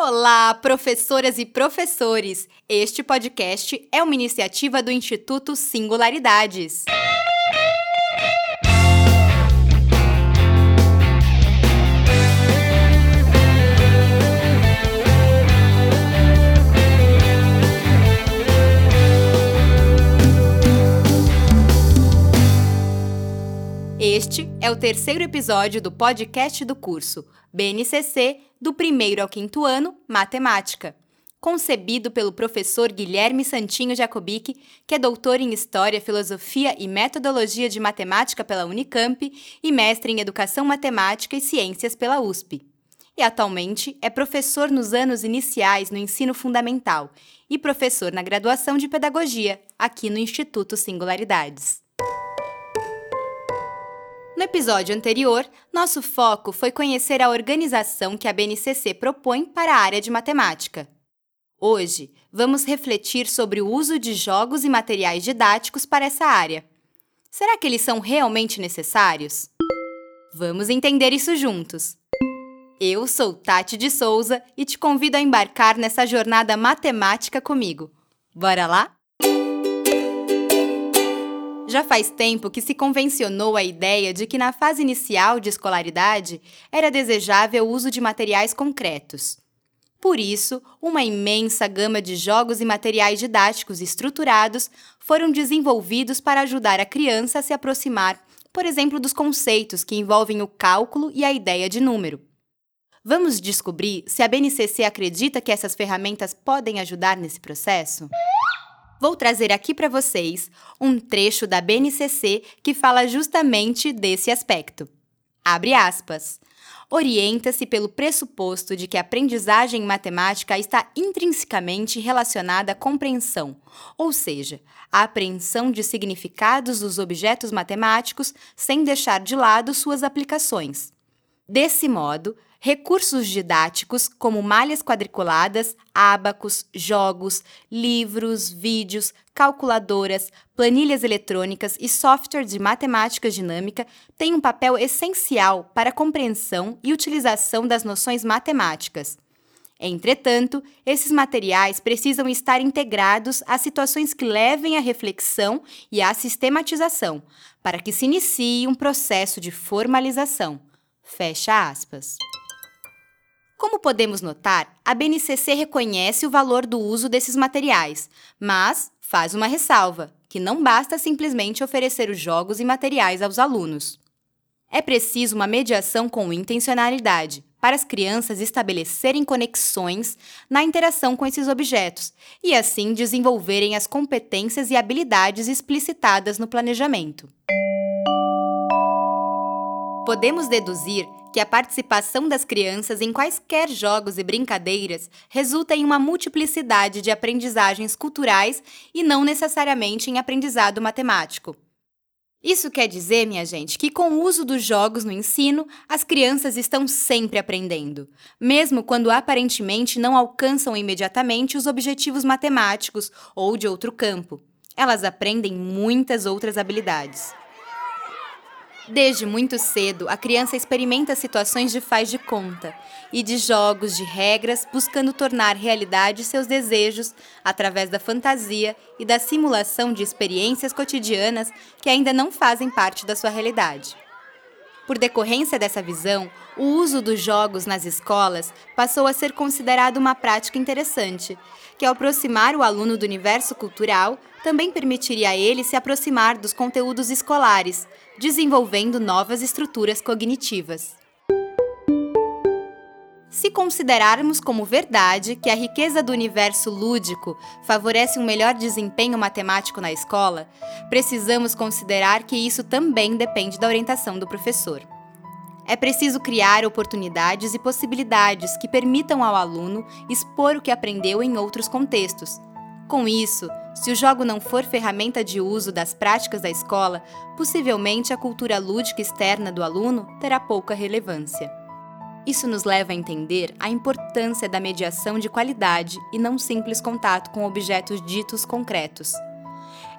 Olá, professoras e professores! Este podcast é uma iniciativa do Instituto Singularidades. Este é o terceiro episódio do podcast do curso BNCC do primeiro ao quinto ano, Matemática, concebido pelo professor Guilherme Santinho Jacobic, que é doutor em História, Filosofia e Metodologia de Matemática pela Unicamp e mestre em Educação Matemática e Ciências pela USP. E atualmente é professor nos anos iniciais no ensino fundamental e professor na graduação de Pedagogia, aqui no Instituto Singularidades. No episódio anterior, nosso foco foi conhecer a organização que a BNCC propõe para a área de matemática. Hoje, vamos refletir sobre o uso de jogos e materiais didáticos para essa área. Será que eles são realmente necessários? Vamos entender isso juntos. Eu sou Tati de Souza e te convido a embarcar nessa jornada matemática comigo. Bora lá? Já faz tempo que se convencionou a ideia de que na fase inicial de escolaridade era desejável o uso de materiais concretos. Por isso, uma imensa gama de jogos e materiais didáticos estruturados foram desenvolvidos para ajudar a criança a se aproximar, por exemplo, dos conceitos que envolvem o cálculo e a ideia de número. Vamos descobrir se a BNCC acredita que essas ferramentas podem ajudar nesse processo? Vou trazer aqui para vocês um trecho da BNCC que fala justamente desse aspecto. Abre aspas. Orienta-se pelo pressuposto de que a aprendizagem matemática está intrinsecamente relacionada à compreensão, ou seja, à apreensão de significados dos objetos matemáticos sem deixar de lado suas aplicações. Desse modo, Recursos didáticos, como malhas quadriculadas, ábacos, jogos, livros, vídeos, calculadoras, planilhas eletrônicas e software de matemática dinâmica, têm um papel essencial para a compreensão e utilização das noções matemáticas. Entretanto, esses materiais precisam estar integrados a situações que levem à reflexão e à sistematização, para que se inicie um processo de formalização. Fecha aspas. Como podemos notar, a BNCC reconhece o valor do uso desses materiais, mas faz uma ressalva, que não basta simplesmente oferecer os jogos e materiais aos alunos. É preciso uma mediação com intencionalidade, para as crianças estabelecerem conexões na interação com esses objetos e assim desenvolverem as competências e habilidades explicitadas no planejamento. Podemos deduzir que a participação das crianças em quaisquer jogos e brincadeiras resulta em uma multiplicidade de aprendizagens culturais e não necessariamente em aprendizado matemático. Isso quer dizer, minha gente, que com o uso dos jogos no ensino, as crianças estão sempre aprendendo, mesmo quando aparentemente não alcançam imediatamente os objetivos matemáticos ou de outro campo. Elas aprendem muitas outras habilidades. Desde muito cedo, a criança experimenta situações de faz de conta e de jogos de regras, buscando tornar realidade seus desejos através da fantasia e da simulação de experiências cotidianas que ainda não fazem parte da sua realidade. Por decorrência dessa visão, o uso dos jogos nas escolas passou a ser considerado uma prática interessante, que ao aproximar o aluno do universo cultural, também permitiria a ele se aproximar dos conteúdos escolares, desenvolvendo novas estruturas cognitivas. Se considerarmos como verdade que a riqueza do universo lúdico favorece um melhor desempenho matemático na escola, precisamos considerar que isso também depende da orientação do professor. É preciso criar oportunidades e possibilidades que permitam ao aluno expor o que aprendeu em outros contextos. Com isso, se o jogo não for ferramenta de uso das práticas da escola, possivelmente a cultura lúdica externa do aluno terá pouca relevância. Isso nos leva a entender a importância da mediação de qualidade e não simples contato com objetos ditos concretos.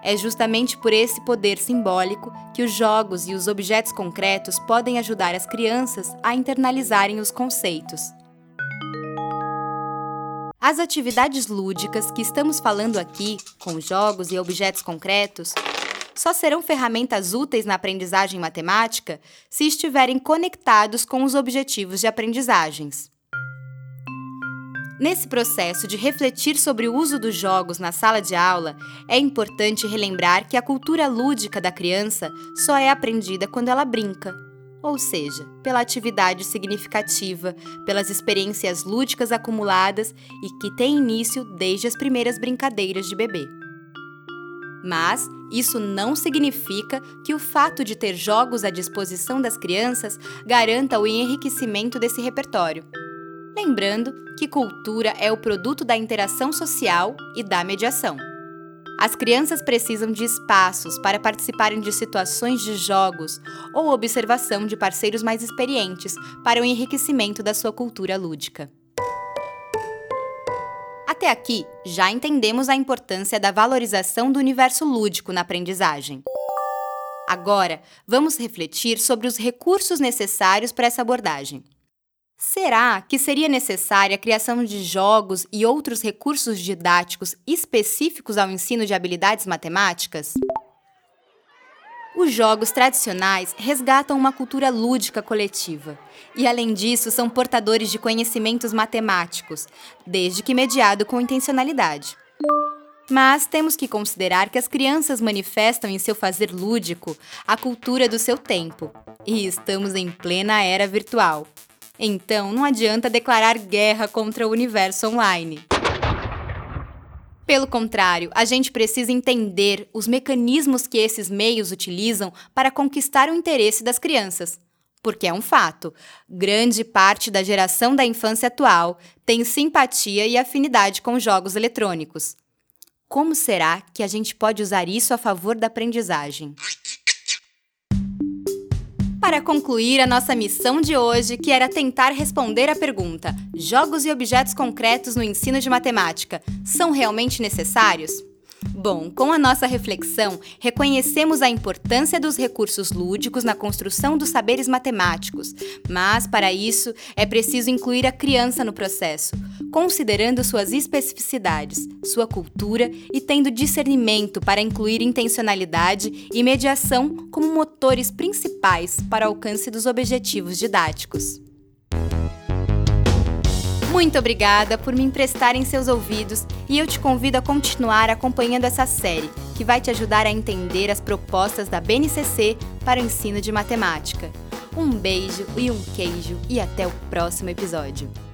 É justamente por esse poder simbólico que os jogos e os objetos concretos podem ajudar as crianças a internalizarem os conceitos. As atividades lúdicas que estamos falando aqui, com jogos e objetos concretos, só serão ferramentas úteis na aprendizagem matemática se estiverem conectados com os objetivos de aprendizagens. Nesse processo de refletir sobre o uso dos jogos na sala de aula, é importante relembrar que a cultura lúdica da criança só é aprendida quando ela brinca, ou seja, pela atividade significativa, pelas experiências lúdicas acumuladas e que têm início desde as primeiras brincadeiras de bebê. Mas isso não significa que o fato de ter jogos à disposição das crianças garanta o enriquecimento desse repertório. Lembrando que cultura é o produto da interação social e da mediação. As crianças precisam de espaços para participarem de situações de jogos ou observação de parceiros mais experientes para o enriquecimento da sua cultura lúdica. Até aqui, já entendemos a importância da valorização do universo lúdico na aprendizagem. Agora, vamos refletir sobre os recursos necessários para essa abordagem. Será que seria necessária a criação de jogos e outros recursos didáticos específicos ao ensino de habilidades matemáticas? Os jogos tradicionais resgatam uma cultura lúdica coletiva e, além disso, são portadores de conhecimentos matemáticos, desde que mediado com intencionalidade. Mas temos que considerar que as crianças manifestam em seu fazer lúdico a cultura do seu tempo, e estamos em plena era virtual. Então, não adianta declarar guerra contra o universo online. Pelo contrário, a gente precisa entender os mecanismos que esses meios utilizam para conquistar o interesse das crianças. Porque é um fato: grande parte da geração da infância atual tem simpatia e afinidade com jogos eletrônicos. Como será que a gente pode usar isso a favor da aprendizagem? Para concluir a nossa missão de hoje, que era tentar responder a pergunta: jogos e objetos concretos no ensino de matemática são realmente necessários? Bom, com a nossa reflexão, reconhecemos a importância dos recursos lúdicos na construção dos saberes matemáticos, mas para isso é preciso incluir a criança no processo, considerando suas especificidades, sua cultura e tendo discernimento para incluir intencionalidade e mediação como motores principais para o alcance dos objetivos didáticos. Muito obrigada por me emprestarem seus ouvidos e eu te convido a continuar acompanhando essa série, que vai te ajudar a entender as propostas da BNCC para o ensino de matemática. Um beijo e um queijo e até o próximo episódio.